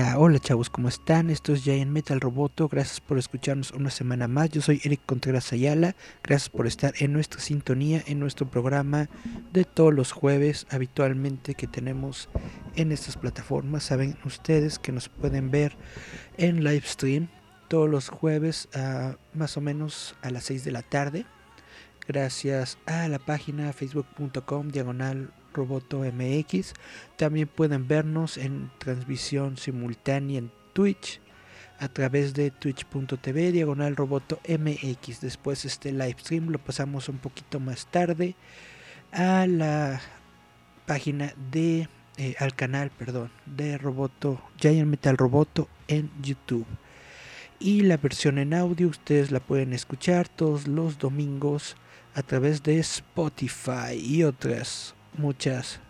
Hola chavos, ¿cómo están? Esto es Giant Metal Roboto, gracias por escucharnos una semana más. Yo soy Eric Contreras Ayala, gracias por estar en nuestra sintonía, en nuestro programa de todos los jueves habitualmente que tenemos en estas plataformas. Saben ustedes que nos pueden ver en live stream todos los jueves a más o menos a las 6 de la tarde. Gracias a la página facebook.com diagonal Roboto MX. También pueden vernos en transmisión simultánea en Twitch a través de twitch.tv diagonal roboto mx después este live stream lo pasamos un poquito más tarde a la página de eh, al canal perdón de roboto giant metal roboto en youtube y la versión en audio ustedes la pueden escuchar todos los domingos a través de spotify y otras muchas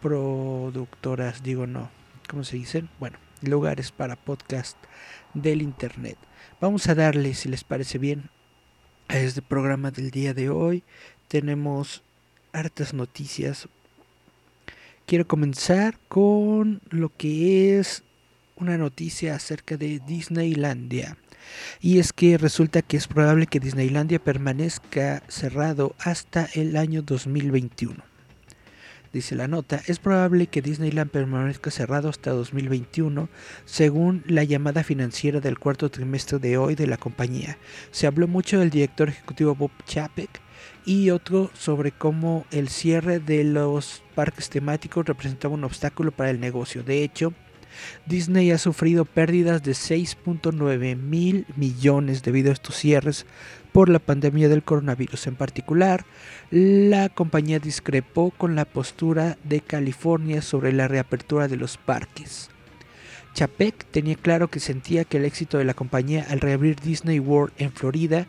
productoras, digo no, ¿cómo se dicen? Bueno, lugares para podcast del internet. Vamos a darle, si les parece bien, a este programa del día de hoy. Tenemos hartas noticias. Quiero comenzar con lo que es una noticia acerca de Disneylandia. Y es que resulta que es probable que Disneylandia permanezca cerrado hasta el año 2021. Dice la nota, es probable que Disneyland permanezca cerrado hasta 2021, según la llamada financiera del cuarto trimestre de hoy de la compañía. Se habló mucho del director ejecutivo Bob Chapek y otro sobre cómo el cierre de los parques temáticos representaba un obstáculo para el negocio. De hecho, Disney ha sufrido pérdidas de 6.9 mil millones debido a estos cierres por la pandemia del coronavirus. En particular, la compañía discrepó con la postura de California sobre la reapertura de los parques. Chapek tenía claro que sentía que el éxito de la compañía al reabrir Disney World en Florida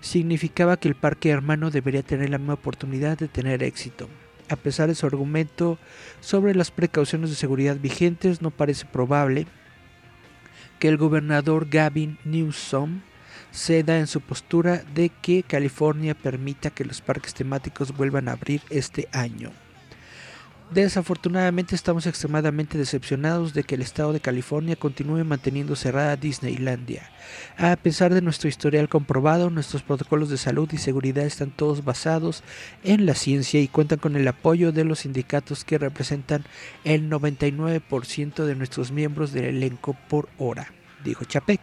significaba que el parque hermano debería tener la misma oportunidad de tener éxito. A pesar de su argumento sobre las precauciones de seguridad vigentes, no parece probable que el gobernador Gavin Newsom ceda en su postura de que California permita que los parques temáticos vuelvan a abrir este año. Desafortunadamente estamos extremadamente decepcionados de que el estado de California continúe manteniendo cerrada Disneylandia. A pesar de nuestro historial comprobado, nuestros protocolos de salud y seguridad están todos basados en la ciencia y cuentan con el apoyo de los sindicatos que representan el 99% de nuestros miembros del elenco por hora, dijo Chapek.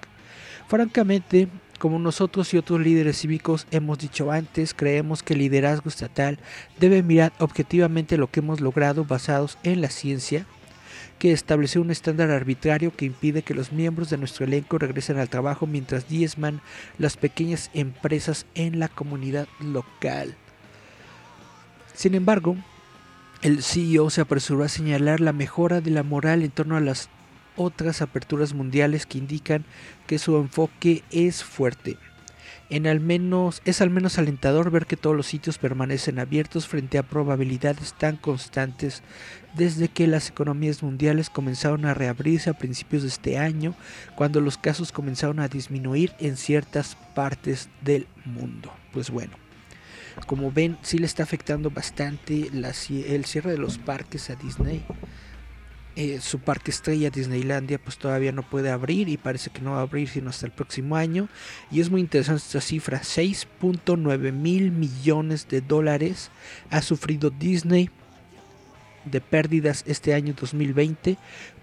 Francamente, como nosotros y otros líderes cívicos hemos dicho antes, creemos que el liderazgo estatal debe mirar objetivamente lo que hemos logrado basados en la ciencia, que estableció un estándar arbitrario que impide que los miembros de nuestro elenco regresen al trabajo mientras diezman las pequeñas empresas en la comunidad local. Sin embargo, el CEO se apresuró a señalar la mejora de la moral en torno a las otras aperturas mundiales que indican que su enfoque es fuerte. En al menos, es al menos alentador ver que todos los sitios permanecen abiertos frente a probabilidades tan constantes desde que las economías mundiales comenzaron a reabrirse a principios de este año, cuando los casos comenzaron a disminuir en ciertas partes del mundo. Pues bueno, como ven, sí le está afectando bastante el cierre de los parques a Disney. Eh, su parque estrella Disneylandia pues todavía no puede abrir y parece que no va a abrir sino hasta el próximo año. Y es muy interesante esta cifra 6.9 mil millones de dólares ha sufrido Disney de pérdidas este año 2020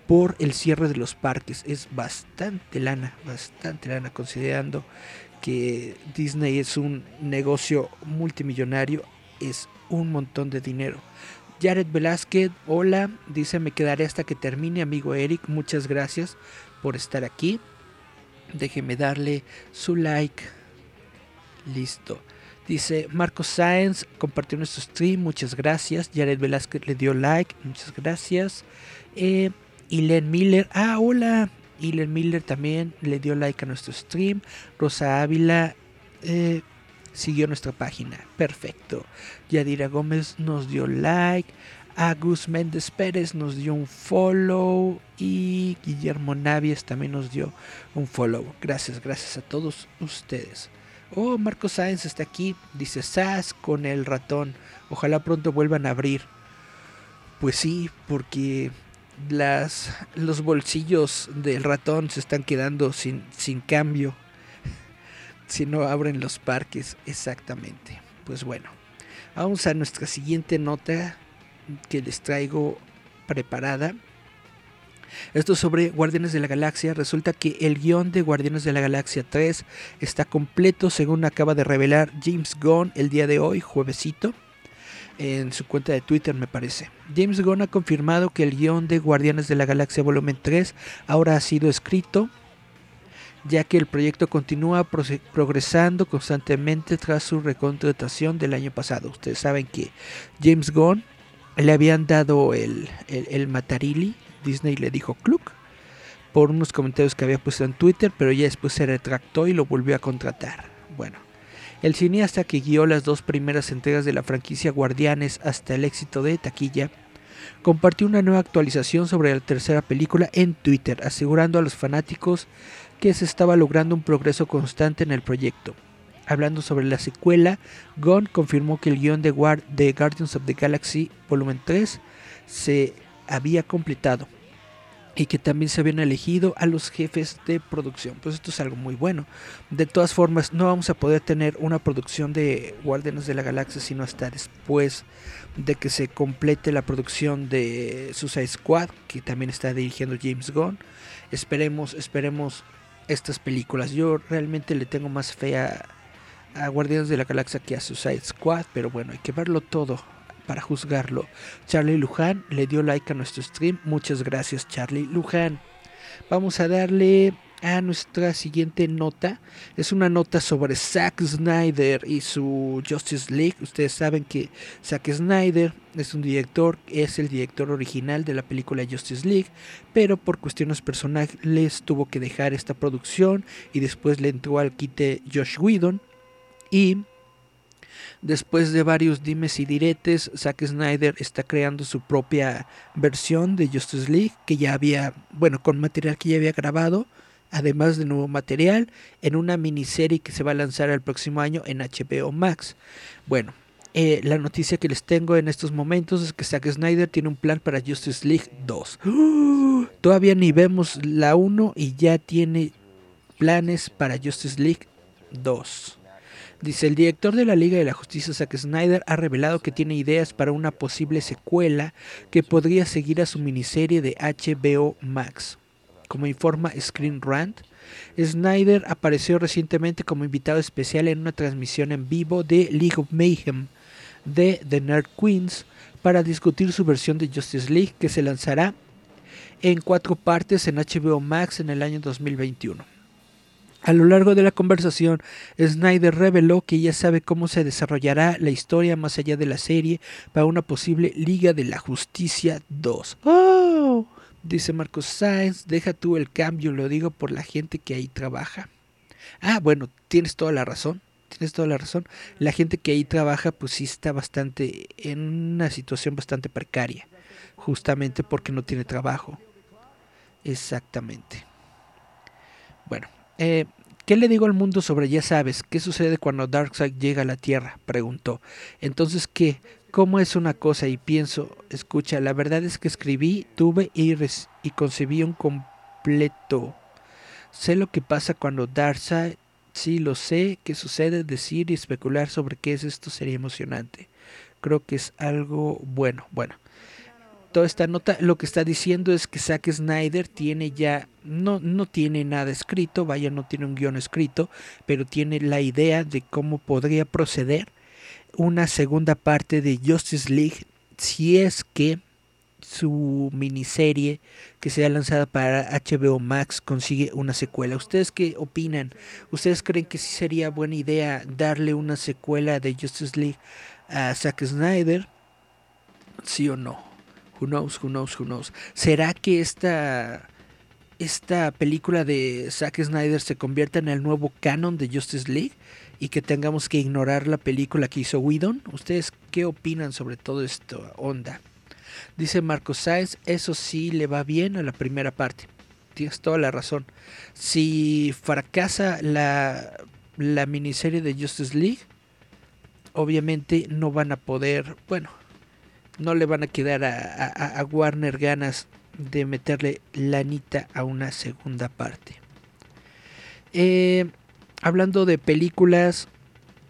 por el cierre de los parques. Es bastante lana bastante lana considerando que Disney es un negocio multimillonario es un montón de dinero Jared Velázquez, hola, dice me quedaré hasta que termine, amigo Eric, muchas gracias por estar aquí. Déjeme darle su like Listo. Dice Marcos Sáenz compartió nuestro stream, muchas gracias. Jared Velázquez le dio like, muchas gracias. Eh, Ilen Miller, ah, hola. Ilen Miller también le dio like a nuestro stream. Rosa Ávila eh, siguió nuestra página, perfecto. Yadira Gómez nos dio like. Agus Méndez Pérez nos dio un follow y Guillermo Navies también nos dio un follow. Gracias, gracias a todos ustedes. Oh, Marco Sáenz está aquí, dice Sass con el ratón. Ojalá pronto vuelvan a abrir. Pues sí, porque las, los bolsillos del ratón se están quedando sin, sin cambio. Si no abren los parques, exactamente. Pues bueno, vamos a nuestra siguiente nota que les traigo preparada. Esto sobre Guardianes de la Galaxia. Resulta que el guion de Guardianes de la Galaxia 3 está completo según acaba de revelar James Gunn el día de hoy, juevesito, en su cuenta de Twitter me parece. James Gunn ha confirmado que el guion de Guardianes de la Galaxia volumen 3 ahora ha sido escrito ya que el proyecto continúa progresando constantemente tras su recontratación del año pasado. Ustedes saben que James Gunn le habían dado el, el, el Matarili Disney le dijo Cluck por unos comentarios que había puesto en Twitter, pero ya después se retractó y lo volvió a contratar. Bueno, el cineasta que guió las dos primeras entregas de la franquicia Guardianes hasta el éxito de taquilla, compartió una nueva actualización sobre la tercera película en Twitter, asegurando a los fanáticos que se estaba logrando un progreso constante en el proyecto. Hablando sobre la secuela, Gunn confirmó que el guion de, de Guardians of the Galaxy Volumen 3 se había completado y que también se habían elegido a los jefes de producción. Pues esto es algo muy bueno. De todas formas, no vamos a poder tener una producción de Guardianes de la Galaxia sino hasta después de que se complete la producción de Suicide Squad, que también está dirigiendo James Gunn. Esperemos, esperemos estas películas. Yo realmente le tengo más fe a, a Guardianes de la Galaxia que a Suicide Squad, pero bueno, hay que verlo todo para juzgarlo. Charlie Luján le dio like a nuestro stream. Muchas gracias, Charlie Luján. Vamos a darle a nuestra siguiente nota. Es una nota sobre Zack Snyder y su Justice League. Ustedes saben que Zack Snyder es un director, es el director original de la película Justice League, pero por cuestiones personales tuvo que dejar esta producción y después le entró al quite Josh Whedon y Después de varios dimes y diretes, Zack Snyder está creando su propia versión de Justice League, que ya había, bueno, con material que ya había grabado, además de nuevo material, en una miniserie que se va a lanzar el próximo año en HBO Max. Bueno, eh, la noticia que les tengo en estos momentos es que Zack Snyder tiene un plan para Justice League 2. Todavía ni vemos la 1 y ya tiene planes para Justice League 2. Dice, el director de la Liga de la Justicia, Zack Snyder, ha revelado que tiene ideas para una posible secuela que podría seguir a su miniserie de HBO Max. Como informa Screen Rant, Snyder apareció recientemente como invitado especial en una transmisión en vivo de League of Mayhem de The Nerd Queens para discutir su versión de Justice League que se lanzará en cuatro partes en HBO Max en el año 2021. A lo largo de la conversación, Snyder reveló que ya sabe cómo se desarrollará la historia más allá de la serie para una posible Liga de la Justicia 2. ¡Oh! Dice Marcos Sainz, deja tú el cambio, lo digo por la gente que ahí trabaja. Ah, bueno, tienes toda la razón, tienes toda la razón. La gente que ahí trabaja pues sí está bastante en una situación bastante precaria, justamente porque no tiene trabajo. Exactamente. Bueno, eh, ¿Qué le digo al mundo sobre ya sabes? ¿Qué sucede cuando Darkseid llega a la Tierra? preguntó. Entonces, ¿qué? ¿Cómo es una cosa? Y pienso, escucha, la verdad es que escribí, tuve y, y concebí un completo. Sé lo que pasa cuando Darkseid, sí lo sé, qué sucede, decir y especular sobre qué es esto sería emocionante. Creo que es algo bueno. Bueno, toda esta nota lo que está diciendo es que Zack Snyder tiene ya, no, no tiene nada escrito, vaya, no tiene un guion escrito, pero tiene la idea de cómo podría proceder una segunda parte de Justice League si es que su miniserie que sea lanzada para HBO Max consigue una secuela. ¿Ustedes qué opinan? ¿Ustedes creen que sí sería buena idea darle una secuela de Justice League a Zack Snyder? ¿Sí o no? Who knows, who knows, who knows. ¿Será que esta, esta película de Zack Snyder se convierta en el nuevo canon de Justice League? Y que tengamos que ignorar la película que hizo Whedon. ¿Ustedes qué opinan sobre todo esto? Onda. Dice Marcos Sáenz, eso sí le va bien a la primera parte. Tienes toda la razón. Si fracasa la, la miniserie de Justice League, obviamente no van a poder, bueno, no le van a quedar a, Warner ganas de meterle lanita a una segunda parte. Eh, hablando de películas,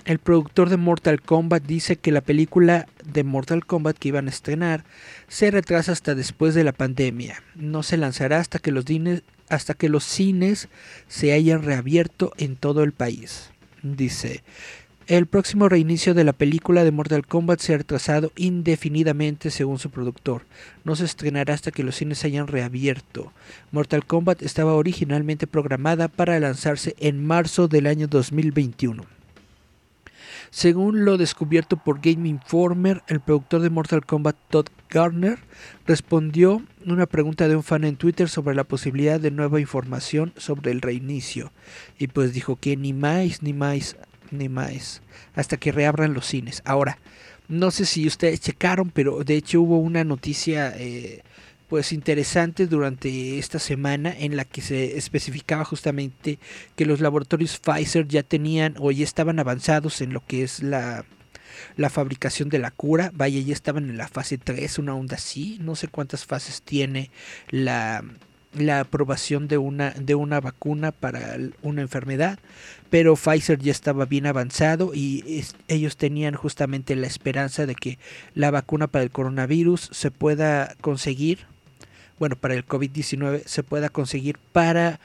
el productor de Mortal Kombat dice que la película de Mortal Kombat que iban a estrenar se retrasa hasta después de la pandemia. No se lanzará hasta que los, hasta que los cines se hayan reabierto en todo el país. Dice, el próximo reinicio de la película de Mortal Kombat se ha retrasado indefinidamente según su productor. No se estrenará hasta que los cines hayan reabierto. Mortal Kombat estaba originalmente programada para lanzarse en marzo del año 2021. Según lo descubierto por Game Informer, el productor de Mortal Kombat Todd Garner respondió una pregunta de un fan en Twitter sobre la posibilidad de nueva información sobre el reinicio. Y pues dijo que ni más, ni más, ni más, hasta que reabran los cines. Ahora, no sé si ustedes checaron, pero de hecho hubo una noticia eh, pues interesante durante esta semana en la que se especificaba justamente que los laboratorios Pfizer ya tenían o ya estaban avanzados en lo que es la, la fabricación de la cura, vaya, ya estaban en la fase 3, una onda así, no sé cuántas fases tiene la, la aprobación de una, de una vacuna para una enfermedad, pero Pfizer ya estaba bien avanzado y ellos tenían justamente la esperanza de que la vacuna para el coronavirus se pueda conseguir bueno, para el COVID-19 se pueda conseguir para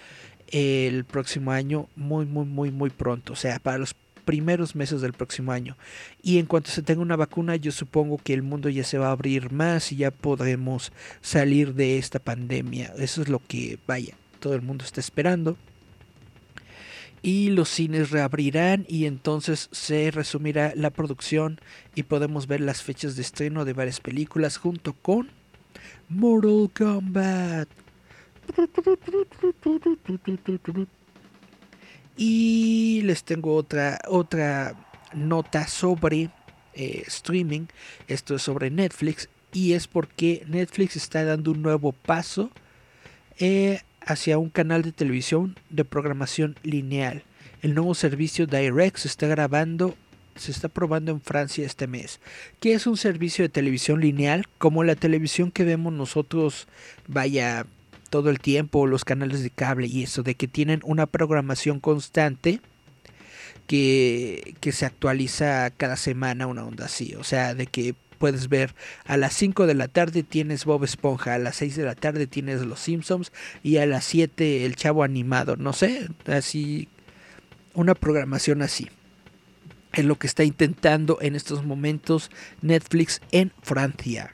el próximo año muy, muy, muy, muy pronto. O sea, para los primeros meses del próximo año. Y en cuanto se tenga una vacuna, yo supongo que el mundo ya se va a abrir más y ya podremos salir de esta pandemia. Eso es lo que, vaya, todo el mundo está esperando. Y los cines reabrirán y entonces se resumirá la producción y podemos ver las fechas de estreno de varias películas junto con Mortal Kombat. Y les tengo otra, otra nota sobre eh, streaming. Esto es sobre Netflix. Y es porque Netflix está dando un nuevo paso eh, hacia un canal de televisión de programación lineal. El nuevo servicio Direct se está grabando se está probando en Francia este mes, que es un servicio de televisión lineal, como la televisión que vemos nosotros, vaya, todo el tiempo, los canales de cable y eso, de que tienen una programación constante que, que se actualiza cada semana, una onda así, o sea, de que puedes ver a las 5 de la tarde tienes Bob Esponja, a las 6 de la tarde tienes Los Simpsons y a las 7 el Chavo Animado, no sé, así, una programación así es lo que está intentando en estos momentos Netflix en Francia.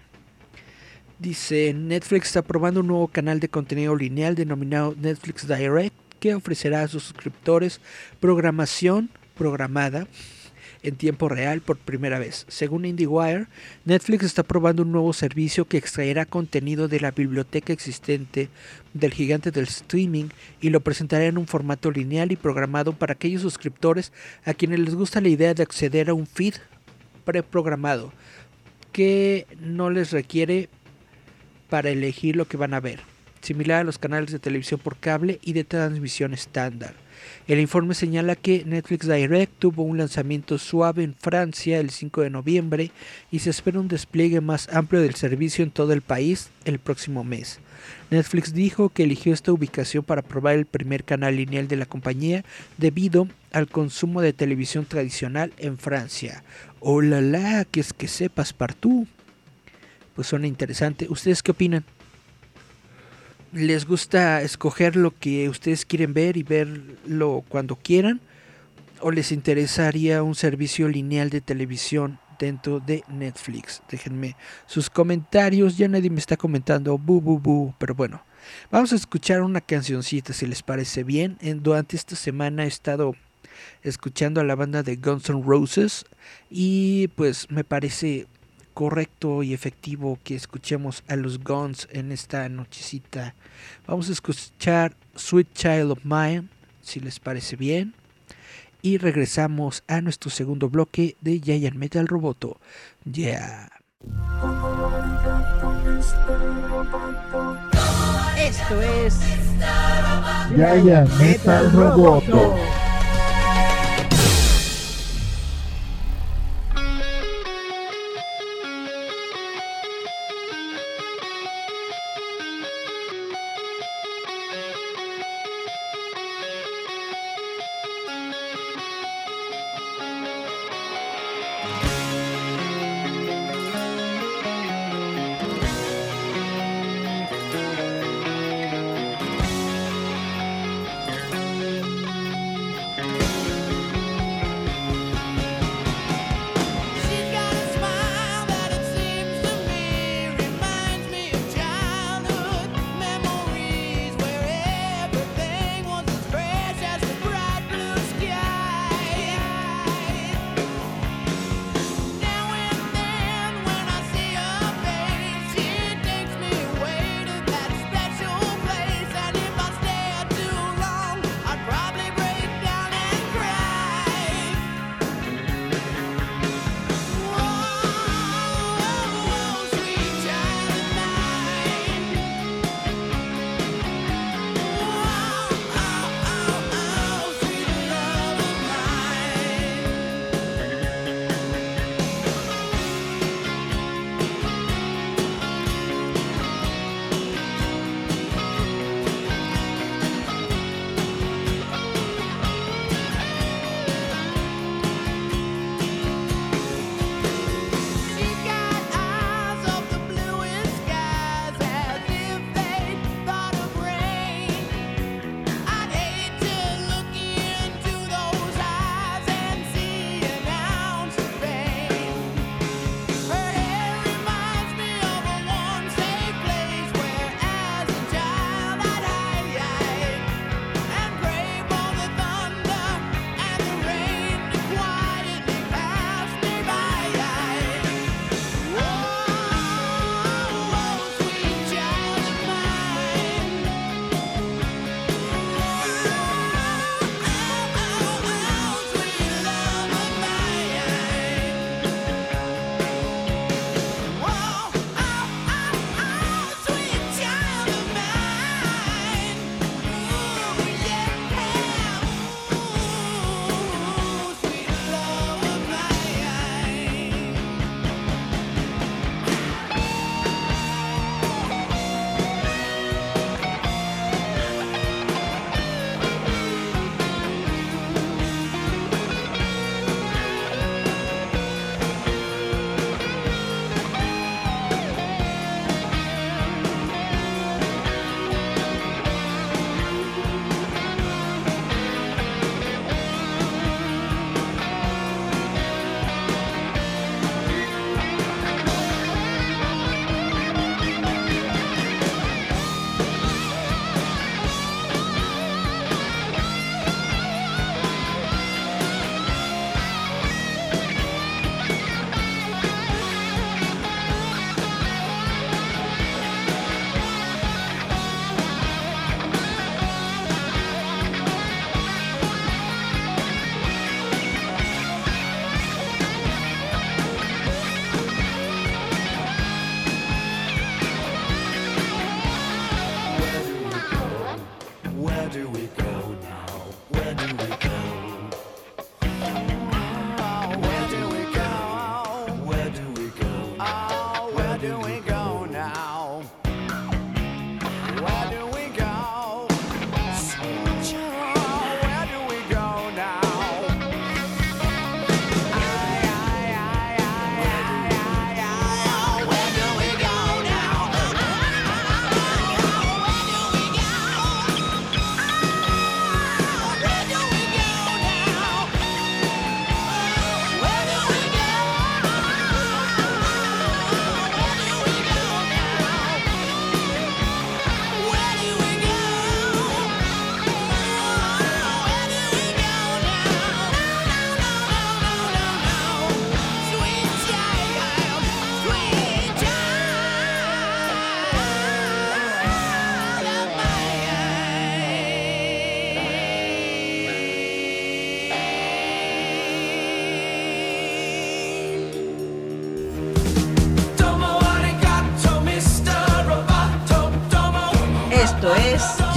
Dice, Netflix está probando un nuevo canal de contenido lineal denominado Netflix Direct que ofrecerá a sus suscriptores programación programada en tiempo real por primera vez. Según IndieWire, Netflix está probando un nuevo servicio que extraerá contenido de la biblioteca existente del gigante del streaming y lo presentará en un formato lineal y programado para aquellos suscriptores a quienes les gusta la idea de acceder a un feed preprogramado que no les requiere para elegir lo que van a ver, similar a los canales de televisión por cable y de transmisión estándar. El informe señala que Netflix Direct tuvo un lanzamiento suave en Francia el 5 de noviembre y se espera un despliegue más amplio del servicio en todo el país el próximo mes. Netflix dijo que eligió esta ubicación para probar el primer canal lineal de la compañía debido al consumo de televisión tradicional en Francia. ¡Hola, la! Que es que sepas, Partú. Pues suena interesante. ¿Ustedes qué opinan? les gusta escoger lo que ustedes quieren ver y verlo cuando quieran o les interesaría un servicio lineal de televisión dentro de Netflix. Déjenme sus comentarios. Ya nadie me está comentando bu bu bu, pero bueno. Vamos a escuchar una cancioncita si les parece bien. durante esta semana he estado escuchando a la banda de Guns N' Roses y pues me parece correcto y efectivo que escuchemos a los Guns en esta nochecita. Vamos a escuchar Sweet Child of Mine, si les parece bien. Y regresamos a nuestro segundo bloque de Giant Metal Roboto. Ya. Esto es Giant Metal Roboto.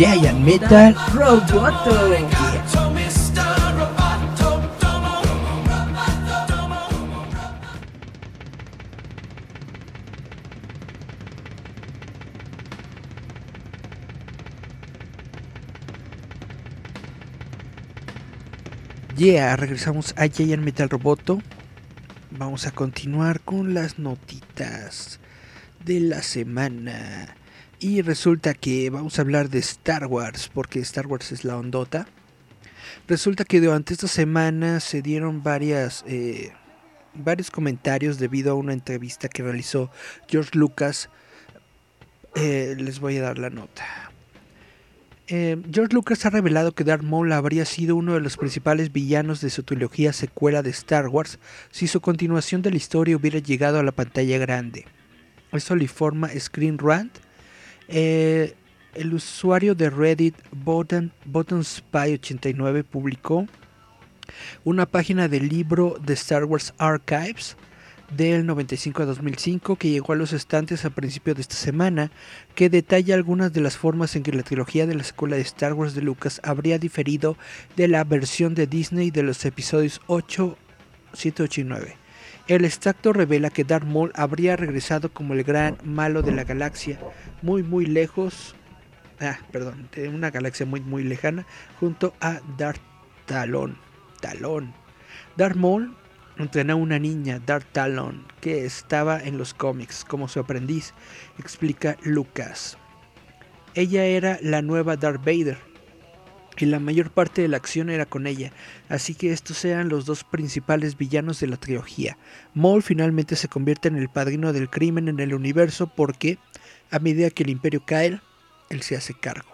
Giant Metal Roboto. Yeah, regresamos a Giant Metal Roboto. Vamos a continuar con las notitas de la semana. Y resulta que vamos a hablar de Star Wars, porque Star Wars es la ondota. Resulta que durante esta semana se dieron varias, eh, varios comentarios debido a una entrevista que realizó George Lucas. Eh, les voy a dar la nota. Eh, George Lucas ha revelado que Darth Maul habría sido uno de los principales villanos de su trilogía secuela de Star Wars si su continuación de la historia hubiera llegado a la pantalla grande. Esto le informa Screen Rant. Eh, el usuario de Reddit Button, Spy89 publicó una página del libro de Star Wars Archives del 95 a 2005 que llegó a los estantes a principios de esta semana, que detalla algunas de las formas en que la trilogía de la secuela de Star Wars de Lucas habría diferido de la versión de Disney de los episodios 8, 7, 8 y 9. El extracto revela que Darth Maul habría regresado como el gran malo de la galaxia, muy muy lejos, ah, perdón, de una galaxia muy muy lejana, junto a Darth Talon. Talón. Darth Maul entrenó a una niña, Darth Talon, que estaba en los cómics como su aprendiz, explica Lucas. Ella era la nueva Darth Vader y la mayor parte de la acción era con ella, así que estos eran los dos principales villanos de la trilogía. Maul finalmente se convierte en el padrino del crimen en el universo porque, a medida que el imperio cae, él se hace cargo.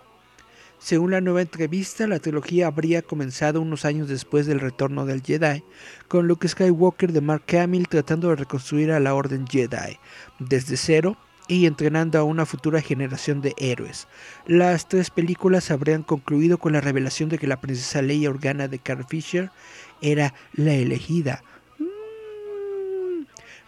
Según la nueva entrevista, la trilogía habría comenzado unos años después del retorno del Jedi, con Luke Skywalker de Mark Hamill tratando de reconstruir a la Orden Jedi desde cero y entrenando a una futura generación de héroes. Las tres películas habrían concluido con la revelación de que la princesa Leia Organa de Carl Fisher era la elegida,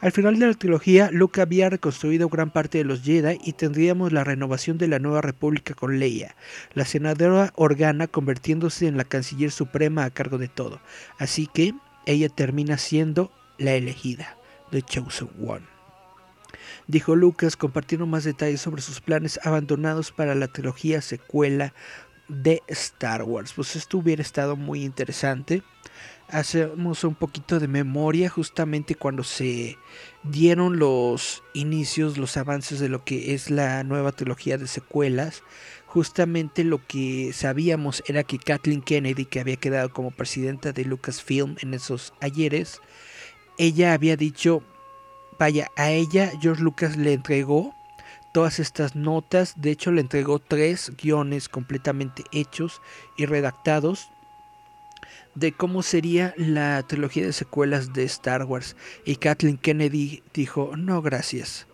al final de la trilogía, Luke había reconstruido gran parte de los Jedi y tendríamos la renovación de la Nueva República con Leia, la senadora Organa convirtiéndose en la canciller suprema a cargo de todo. Así que ella termina siendo la elegida, The Chosen One. Dijo Lucas compartiendo más detalles sobre sus planes abandonados para la trilogía secuela de Star Wars. Pues esto hubiera estado muy interesante hacemos un poquito de memoria justamente cuando se dieron los inicios, los avances de lo que es la nueva trilogía de secuelas. Justamente lo que sabíamos era que Kathleen Kennedy, que había quedado como presidenta de Lucasfilm en esos ayeres, ella había dicho, vaya, a ella George Lucas le entregó todas estas notas, de hecho le entregó tres guiones completamente hechos y redactados de cómo sería la trilogía de secuelas de Star Wars y Kathleen Kennedy dijo, no gracias,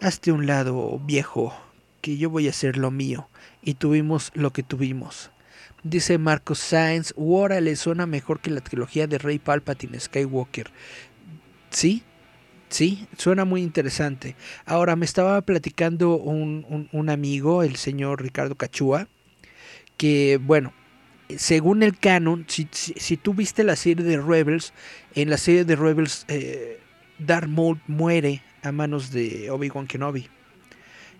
hazte un lado viejo, que yo voy a hacer lo mío, y tuvimos lo que tuvimos. Dice Marcos Sainz, Wara le suena mejor que la trilogía de Rey Palpatine Skywalker. Sí, sí, suena muy interesante. Ahora me estaba platicando un, un amigo, el señor Ricardo Cachúa, que bueno, según el canon, si, si, tú viste la serie de Rebels, en la serie de Rebels, eh, Darth Maul muere a manos de Obi-Wan Kenobi.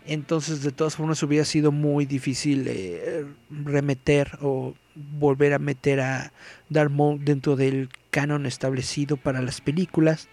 Entonces, de todas formas, hubiera sido muy difícil eh, remeter o volver a meter a Darth Maul dentro del canon establecido para las películas.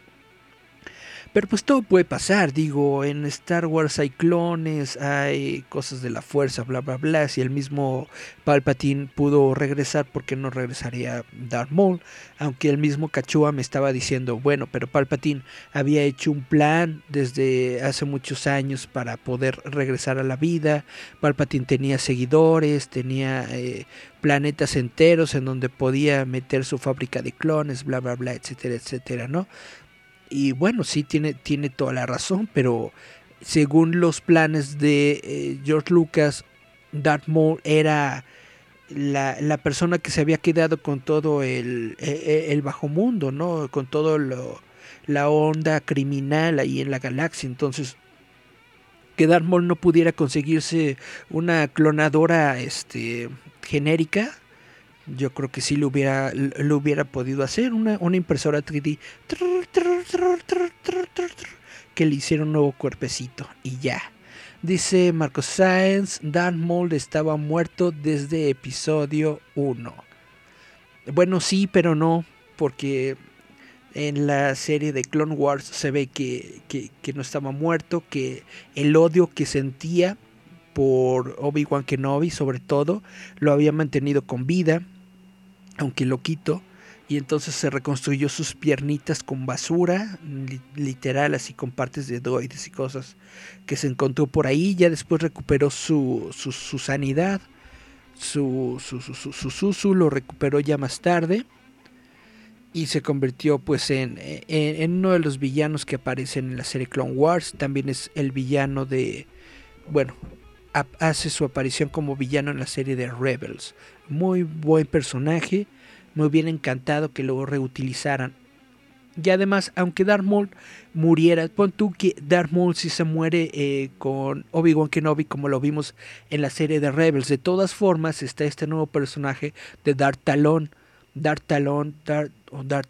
Pero pues todo puede pasar, digo, en Star Wars hay clones, hay cosas de la fuerza, bla, bla, bla. Si el mismo Palpatine pudo regresar, ¿por qué no regresaría Darth Maul? Aunque el mismo Cachua me estaba diciendo, bueno, pero Palpatine había hecho un plan desde hace muchos años para poder regresar a la vida. Palpatine tenía seguidores, tenía eh, planetas enteros en donde podía meter su fábrica de clones, bla, bla, bla, etcétera, etcétera, ¿no? Y bueno, sí tiene, tiene toda la razón, pero según los planes de eh, George Lucas, Darth Maul era la, la, persona que se había quedado con todo el, e, e, el, bajo mundo, ¿no? Con todo lo, la onda criminal ahí en la galaxia. Entonces, que Darth Maul no pudiera conseguirse una clonadora este, genérica, yo creo que sí lo hubiera, lo hubiera podido hacer. Una, una impresora 3D que le hiciera un nuevo cuerpecito y ya. Dice Marcos Sáenz, Darth Maul estaba muerto desde episodio 1. Bueno, sí, pero no, porque en la serie de Clone Wars se ve que, que no estaba muerto, que el odio que sentía por Obi-Wan Kenobi sobre todo, lo había mantenido con vida, aunque lo quito y entonces se reconstruyó sus piernitas con basura, literal, así con partes de droides y cosas que se encontró por ahí. Ya después recuperó su, su, sanidad, su, su, su, su, lo recuperó ya más tarde y se convirtió pues en, en, uno de los villanos que aparecen en la serie Clone Wars. También es el villano de, bueno, hace su aparición como villano en la serie de Rebels. Muy buen personaje me hubiera encantado que lo reutilizaran. Y además, aunque Darth Maul muriera, pon tú que Darth Maul si se muere eh, con Obi-Wan Kenobi como lo vimos en la serie de Rebels. De todas formas, está este nuevo personaje de Darth Talon. Darth Talon, Darth, o Darth,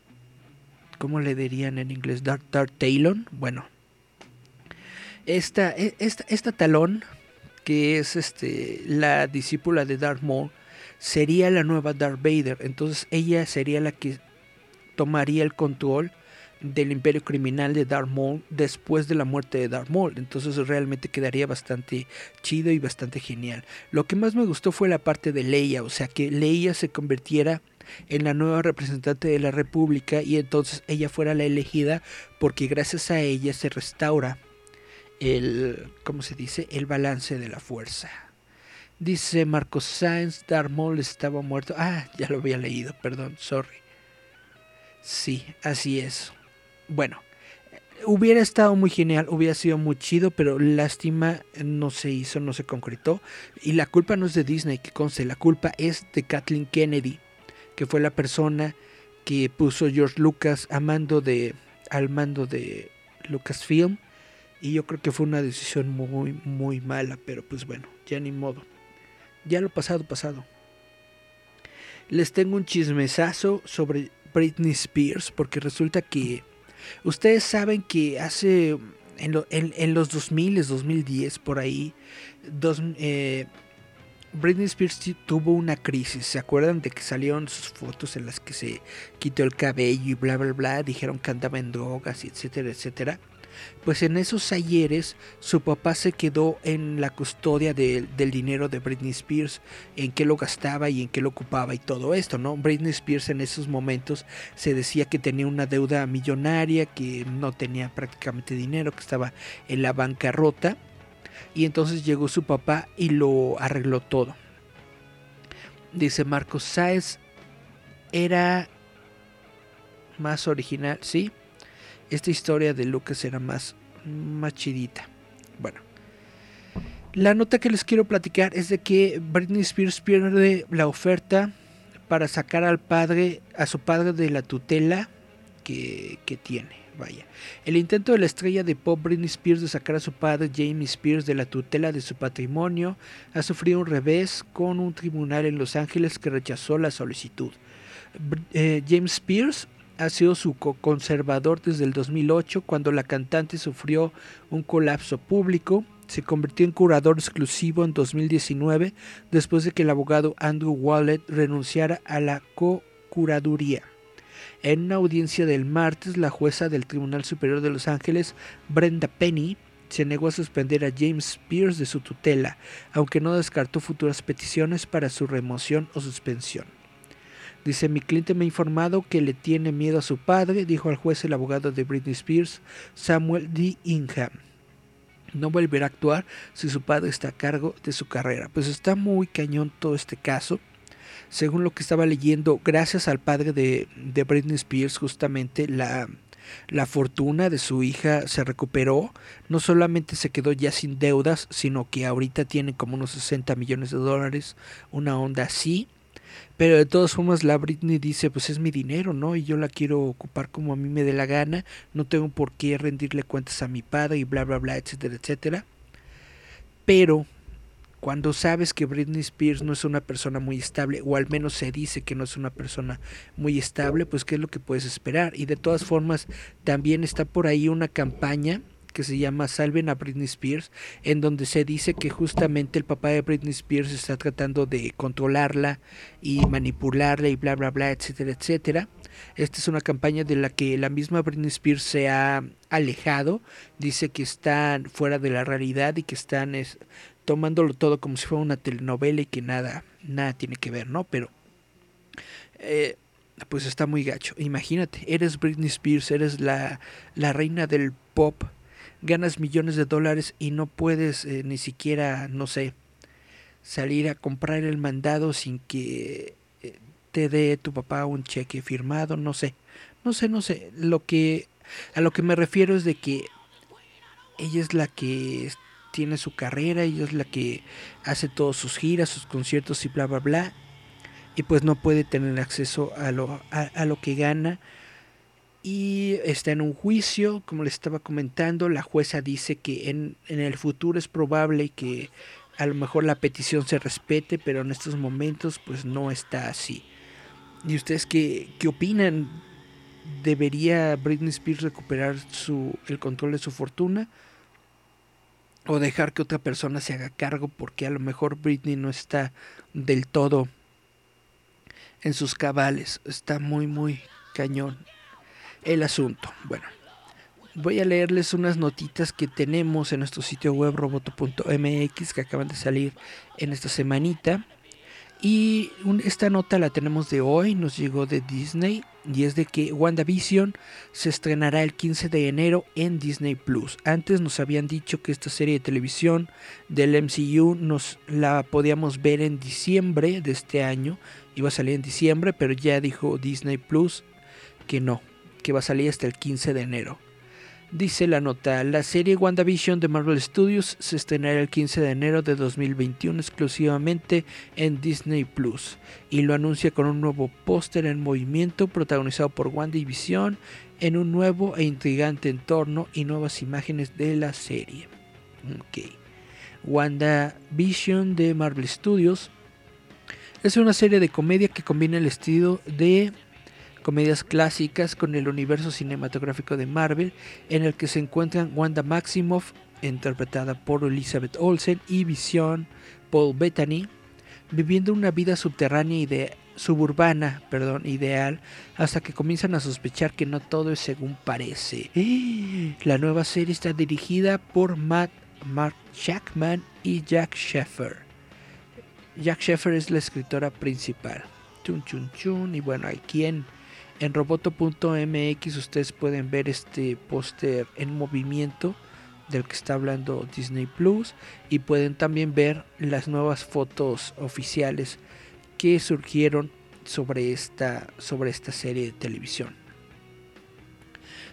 ¿cómo le dirían en inglés? Darth, Darth Talon. Bueno, esta, e, esta, esta Talon, que es este, la discípula de Darth Maul, sería la nueva Darth Vader. Entonces ella sería la que tomaría el control del imperio criminal de Darth Maul después de la muerte de Darth Maul. Entonces realmente quedaría bastante chido y bastante genial. Lo que más me gustó fue la parte de Leia, o sea que Leia se convirtiera en la nueva representante de la República y entonces ella fuera la elegida porque gracias a ella se restaura el, ¿cómo se dice? El balance de la fuerza. Dice Marcos Sainz, Darth Maul estaba muerto. Ah, ya lo había leído, perdón, sorry. Sí, así es. Bueno, hubiera estado muy genial, hubiera sido muy chido, pero lástima no se hizo, no se concretó. Y la culpa no es de Disney, que conste, la culpa es de Kathleen Kennedy, que fue la persona que puso George Lucas mando de, al mando de Lucasfilm. Y yo creo que fue una decisión muy, muy mala, pero pues bueno, ya ni modo ya lo pasado, pasado. Les tengo un chismesazo sobre Britney Spears, porque resulta que ustedes saben que hace en, en, los 2000, 2010, por ahí, eh, Britney Spears tuvo una crisis. ¿Se acuerdan de que salieron sus fotos en las que se quitó el cabello y bla, bla, bla? Dijeron que andaba en drogas, etcétera, etcétera. Pues en esos ayeres su papá se quedó en la custodia del dinero de Britney Spears, en qué lo gastaba y en qué lo ocupaba y todo esto, ¿no? Britney Spears en esos momentos se decía que tenía una deuda millonaria, que no tenía prácticamente dinero, que estaba en la bancarrota. Y entonces llegó su papá y lo arregló todo. Dice Marcos Sáez, era más original, sí, esta historia de Lucas era más, más chidita. Bueno, la nota que les quiero platicar es de que Britney Spears pierde la oferta para sacar al padre, a su padre de la tutela que, que tiene. Vaya. El intento de la estrella de pop Britney Spears de sacar a su padre Jamie Spears de la tutela de su patrimonio ha sufrido un revés con un tribunal en Los Ángeles que rechazó la solicitud. Eh, James Spears ha sido su conservador desde el 2008 cuando la cantante sufrió un colapso público. Se convirtió en curador exclusivo en 2019 después de que el abogado Andrew Wallet renunciara a la co-curaduría. En una audiencia del martes, la jueza del Tribunal Superior de Los Ángeles, Brenda Penny, se negó a suspender a James Spears de su tutela, aunque no descartó futuras peticiones para su remoción o suspensión. Dice, mi cliente me ha informado que le tiene miedo a su padre, dijo al juez el abogado de Britney Spears, Samuel D. Ingham. No volverá a actuar si su padre está a cargo de su carrera. Pues está muy cañón todo este caso. Según lo que estaba leyendo, gracias al padre de, Britney Spears, justamente la, la fortuna de su hija se recuperó. No solamente se quedó ya sin deudas, sino que ahorita tiene como unos 60 millones de dólares, una onda así. Pero de todas formas la Britney dice, pues es mi dinero, ¿no? Y yo la quiero ocupar como a mí me dé la gana, no tengo por qué rendirle cuentas a mi padre y bla, bla, bla, etcétera, etcétera. pero cuando sabes que Britney Spears no es una persona muy estable, o al menos se dice que no es una persona muy estable, pues qué es lo que puedes esperar. Y de todas formas, también está por ahí una campaña que se llama Salven a Britney Spears, en donde se dice que justamente el papá de Britney Spears está tratando de controlarla y manipularla y bla bla bla, etcétera, etcétera. Esta es una campaña de la que la misma Britney Spears se ha alejado, dice que están fuera de la realidad y que están tomándolo todo como si fuera una telenovela y que nada, nada tiene que ver, ¿no? Pero eh, pues está muy gacho. Imagínate, eres Britney Spears, eres la, la reina del pop ganas millones de dólares y no puedes eh, ni siquiera, no sé, salir a comprar el mandado sin que eh, te dé tu papá un cheque firmado, no sé, no sé, no sé, lo que a lo que me refiero es de que ella es la que tiene su carrera, ella es la que hace todas sus giras, sus conciertos y bla bla bla y pues no puede tener acceso a lo, a lo que gana y está en un juicio, como les estaba comentando, la jueza dice que en, en, el futuro es probable que a lo mejor la petición se respete, pero en estos momentos pues no está así. ¿Y ustedes qué, qué opinan? ¿Debería Britney Spears recuperar su, el control de su fortuna? ¿O dejar que otra persona se haga cargo porque a lo mejor Britney no está del todo en sus cabales? Está muy, muy cañón el asunto. Bueno, voy a leerles unas notitas que tenemos en nuestro sitio web roboto.mx que acaban de salir en esta semanita. Y esta nota la tenemos de hoy, nos llegó de Disney y es de que WandaVision se estrenará el 15 de enero en Disney Plus. Antes nos habían dicho que esta serie de televisión del MCU nos la podíamos ver en diciembre de este año, iba a salir en diciembre, pero ya dijo Disney Plus que no, que va a salir hasta el 15 de enero. Dice la nota, la serie WandaVision de Marvel Studios se estrenará el 15 de enero de 2021 exclusivamente en Disney Plus y lo anuncia con un nuevo póster en movimiento protagonizado por WandaVision en un nuevo e intrigante entorno y nuevas imágenes de la serie. Ok. WandaVision de Marvel Studios es una serie de comedia que combina el estilo de comedias clásicas con el universo cinematográfico de Marvel, en el que se encuentran Wanda Maximoff, interpretada por Elizabeth Olsen, y Vision Paul Bettany, viviendo una vida subterránea de suburbana, perdón, ideal, hasta que comienzan a sospechar que no todo es según parece. La nueva serie está dirigida por Matt Mark Jackman y Jack Sheffer. Jack Sheffer es la escritora principal. Chun chun chun. Y bueno, aquí en en roboto.mx ustedes pueden ver este póster en movimiento del que está hablando Disney Plus y pueden también ver las nuevas fotos oficiales que surgieron sobre esta, sobre esta serie de televisión.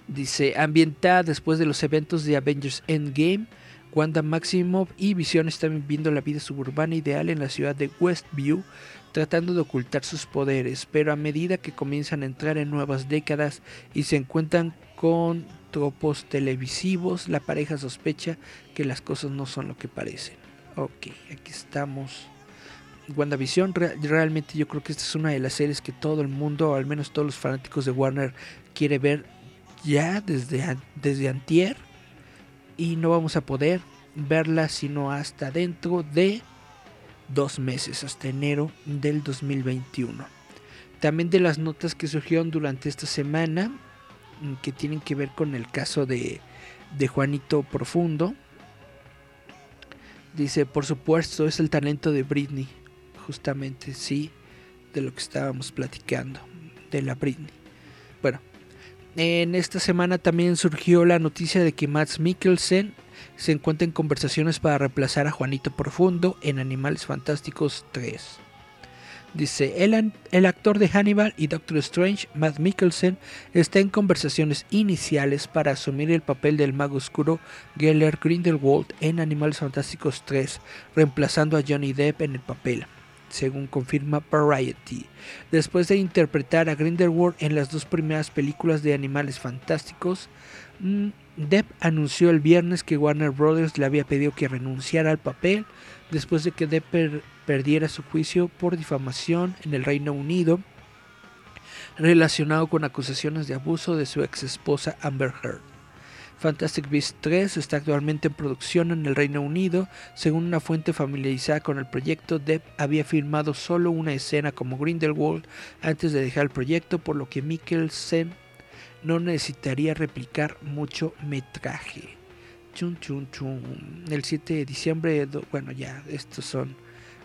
Dice, ambientada después de los eventos de Avengers Endgame, Wanda Maximoff y Vision están viviendo la vida suburbana ideal en la ciudad de Westview, tratando de ocultar sus poderes, pero a medida que comienzan a entrar en nuevas décadas y se encuentran con tropos televisivos, la pareja sospecha que las cosas no son lo que parecen. Ok, aquí estamos. WandaVision, realmente yo creo que esta es una de las series que todo el mundo, o al menos todos los fanáticos de Warner, quiere ver ya desde, desde antier. Y no vamos a poder verla sino hasta dentro de dos meses, hasta enero del 2021. También de las notas que surgieron durante esta semana, mm, que tienen que ver con el caso de, de Juanito Profundo. Dice, por supuesto, es el talento de Britney. Justamente, sí, de lo que estábamos platicando, de la Britney. En esta semana también surgió la noticia de que Max Mikkelsen se encuentra en conversaciones para reemplazar a Juanito Profundo en Animales Fantásticos 3. Dice, el, el, actor de Hannibal y Doctor Strange, Matt Mikkelsen, está en conversaciones iniciales para asumir el papel del mago oscuro Geller Grindelwald en Animales Fantásticos 3, reemplazando a Johnny Depp en el papel, según confirma Variety. Después de interpretar a Grindelwald en las dos primeras películas de Animales Fantásticos, mmm, Depp anunció el viernes que Warner Brothers le había pedido que renunciara al papel después de que Depp per perdiera su juicio por difamación en el Reino Unido relacionado con acusaciones de abuso de su ex esposa Amber Heard. Fantastic Beasts 3 está actualmente en producción en el Reino Unido. Según una fuente familiarizada con el proyecto, Depp había filmado solo una escena como Grindelwald antes de dejar el proyecto, por lo que Mikkelsen no necesitaría replicar mucho metraje. Chun, chun, chun. El 7 de diciembre, bueno, ya, estos son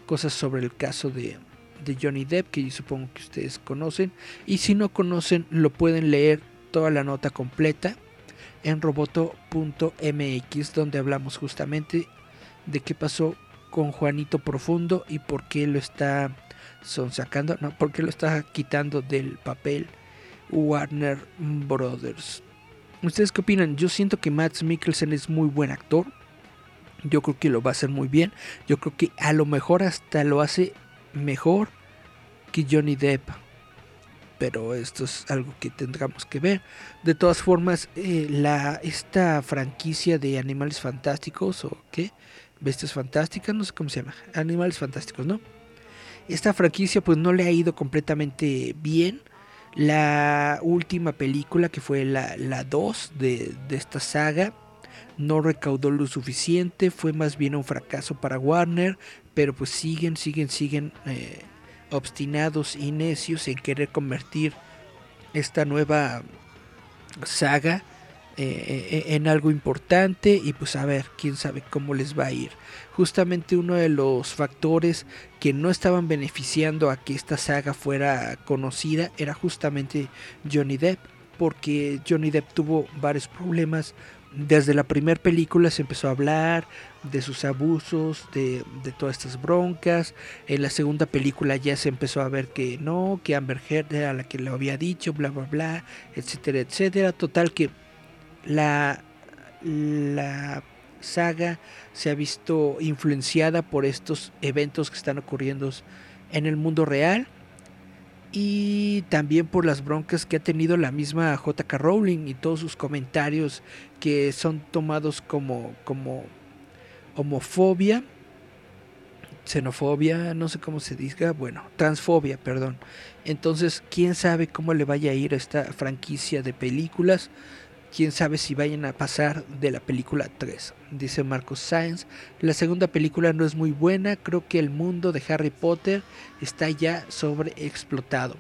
cosas sobre el caso de, de Johnny Depp, que yo supongo que ustedes conocen. Y si no conocen, lo pueden leer toda la nota completa en roboto.mx, donde hablamos justamente de qué pasó con Juanito Profundo y por qué lo está sacando, no, por qué lo está quitando del papel Warner Brothers. ¿Ustedes qué opinan? Yo siento que Matt Mikkelsen es muy buen actor. Yo creo que lo va a hacer muy bien. Yo creo que a lo mejor hasta lo hace mejor que Johnny Depp pero esto es algo que tendremos que ver. De todas formas, eh, la, esta franquicia de Animales Fantásticos, o qué, Bestias Fantásticas, no sé cómo se llama, Animales Fantásticos, ¿no? Esta franquicia pues no le ha ido completamente bien. La última película, que fue la, la 2 de, de esta saga, no recaudó lo suficiente, fue más bien un fracaso para Warner, pero pues siguen, siguen, siguen... Eh, obstinados y necios en querer convertir esta nueva saga eh, eh, en algo importante y pues a ver quién sabe cómo les va a ir. Justamente uno de los factores que no estaban beneficiando a que esta saga fuera conocida era justamente Johnny Depp porque Johnny Depp tuvo varios problemas desde la primera película se empezó a hablar de sus abusos, de, todas estas broncas. En la segunda película ya se empezó a ver que no, que Amber Heard era la que lo había dicho, bla, bla, bla, etcétera, etcétera. Total que la, la saga se ha visto influenciada por estos eventos que están ocurriendo en el mundo real y también por las broncas que ha tenido la misma JK Rowling y todos sus comentarios que son tomados como, como homofobia, xenofobia, no sé cómo se diga, bueno, transfobia, perdón. Entonces, quién sabe cómo le vaya a ir a esta franquicia de películas quién sabe si vayan a pasar de la película 3, dice Marcos Sáenz. La segunda película no es muy buena, creo que el mundo de Harry Potter está ya sobreexplotado.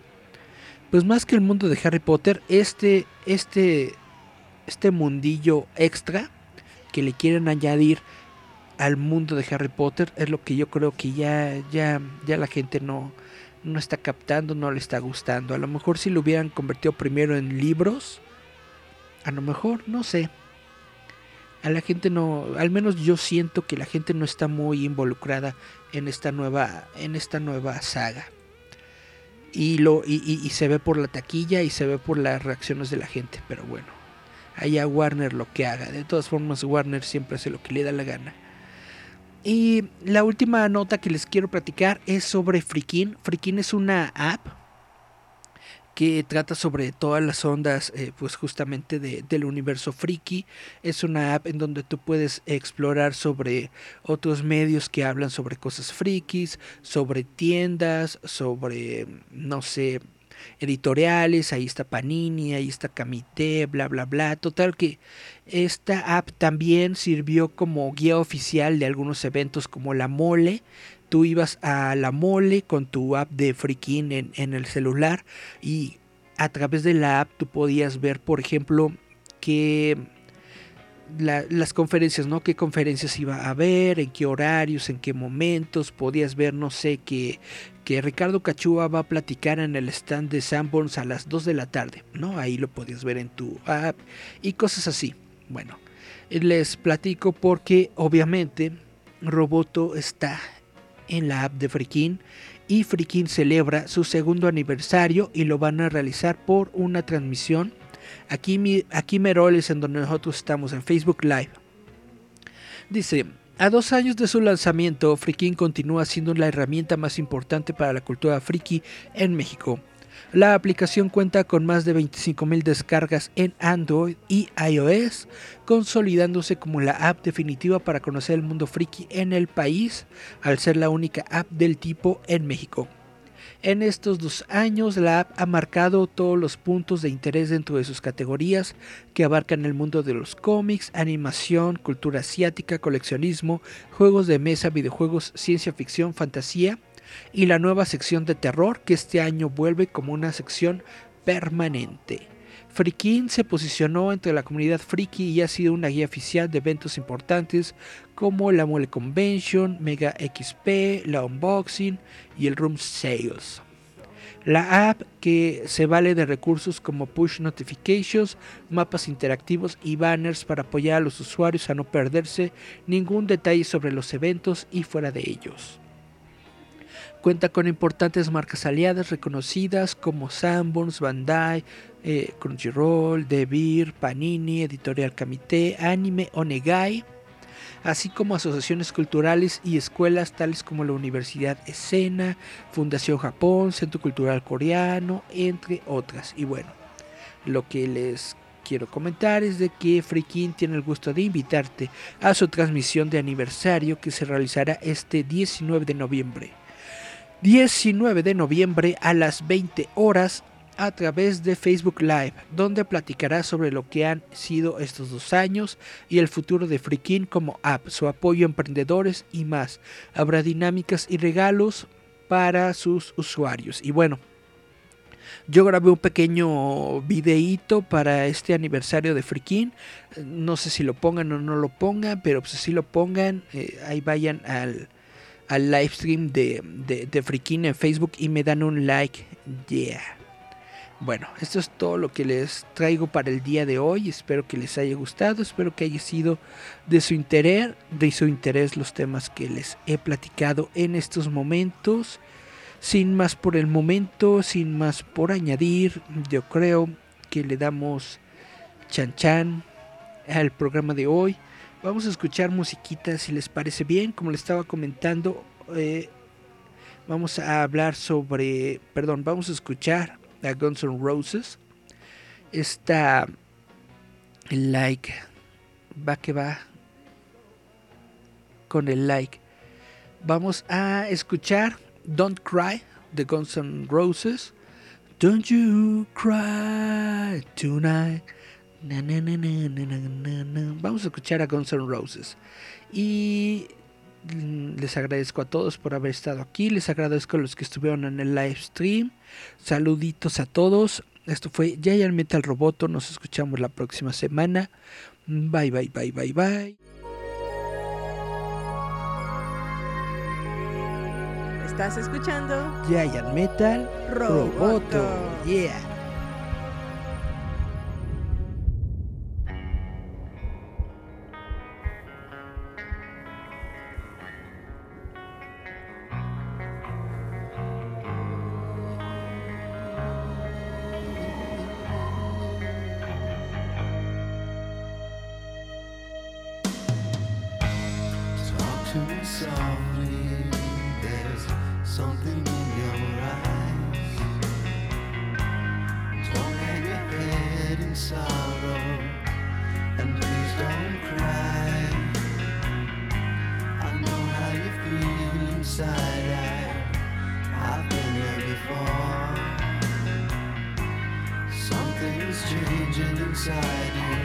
Pues más que el mundo de Harry Potter, este, este, este mundillo extra que le quieren añadir al mundo de Harry Potter es lo que yo creo que ya, ya, ya la gente no, no está captando, no le está gustando. A lo mejor si lo hubieran convertido primero en libros, a lo mejor, no sé. A la gente no, al menos yo siento que la gente no está muy involucrada en esta nueva, en esta nueva saga. Y, lo, y, se ve por la taquilla y se ve por las reacciones de la gente. Pero bueno, allá Warner lo que haga. De todas formas, Warner siempre hace lo que le da la gana. Y la última nota que les quiero platicar es sobre Freakin. Freakin es una app que trata sobre todas las ondas, eh, pues justamente del universo friki. Es una app en donde tú puedes explorar sobre otros medios que hablan sobre cosas frikis, sobre tiendas, sobre, no sé, editoriales, ahí está Panini, ahí está Camité, bla, bla, bla. Total que esta app también sirvió como guía oficial de algunos eventos como la mole, tú ibas a la mole con tu app de Freakin en, el celular y a través de la app tú podías ver, por ejemplo, que las conferencias, ¿no? ¿Qué conferencias iba a haber? ¿En qué horarios? ¿En qué momentos? Podías ver, no sé, que, que Ricardo Cachúa va a platicar en el stand de Sanborns a las 2 de la tarde, ¿no? Ahí lo podías ver en tu app y cosas así. Bueno, les platico porque obviamente Roboto está en la app de Freakin y Freakin celebra su segundo aniversario y lo van a realizar por una transmisión aquí, aquí Meroles en donde nosotros estamos en Facebook Live. Dice, a dos años de su lanzamiento, Freakin continúa siendo la herramienta más importante para la cultura friki en México. La aplicación cuenta con más de 25.000 descargas en Android y iOS, consolidándose como la app definitiva para conocer el mundo friki en el país, al ser la única app del tipo en México. En estos dos años, la app ha marcado todos los puntos de interés dentro de sus categorías que abarcan el mundo de los cómics, animación, cultura asiática, coleccionismo, juegos de mesa, videojuegos, ciencia ficción, fantasía y la nueva sección de terror que este año vuelve como una sección permanente. Frikin se posicionó entre la comunidad friki y ha sido una guía oficial de eventos importantes como la Mole Convention, Mega XP, la Unboxing y el Room Sales. La app que se vale de recursos como push notifications, mapas interactivos y banners para apoyar a los usuarios a no perderse ningún detalle sobre los eventos y fuera de ellos. Cuenta con importantes marcas aliadas reconocidas como Sanborns, Bandai, eh, Crunchyroll, Devir, Panini, Editorial Kamite, Anime Onegai, así como asociaciones culturales y escuelas tales como la Universidad Escena, Fundación Japón, Centro Cultural Coreano, entre otras. Y bueno, lo que les quiero comentar es de que Freakin tiene el gusto de invitarte a su transmisión de aniversario que se realizará este 19 de noviembre. 19 de noviembre a las 20 horas a través de Facebook Live, donde platicará sobre lo que han sido estos dos años y el futuro de Freakin como app, su apoyo a emprendedores y más. Habrá dinámicas y regalos para sus usuarios. Y bueno, yo grabé un pequeño videíto para este aniversario de Freakin. No sé si lo pongan o no lo pongan, pero pues si lo pongan, eh, ahí vayan al, al live stream de, de, en Facebook y me dan un like. Yeah. Bueno, esto es todo lo que les traigo para el día de hoy. Espero que les haya gustado, espero que haya sido de su interés, de su interés los temas que les he platicado en estos momentos. Sin más por el momento, sin más por añadir, yo creo que le damos chan chan al programa de hoy. Vamos a escuchar musiquita si les parece bien. Como les estaba comentando, eh, vamos a hablar sobre, perdón, vamos a escuchar a Guns N' Roses. Esta like va que va con el like. Vamos a escuchar Don't Cry de Guns N' Roses. Don't you cry tonight. Vamos a escuchar a Guns N' Roses. Y les agradezco a todos por haber estado aquí. Les agradezco a los que estuvieron en el live stream. Saluditos a todos. Esto fue Giant Metal Roboto. Nos escuchamos la próxima semana. Bye, bye, bye, bye, bye. Estás escuchando Giant Metal Roboto. Yeah. inside. you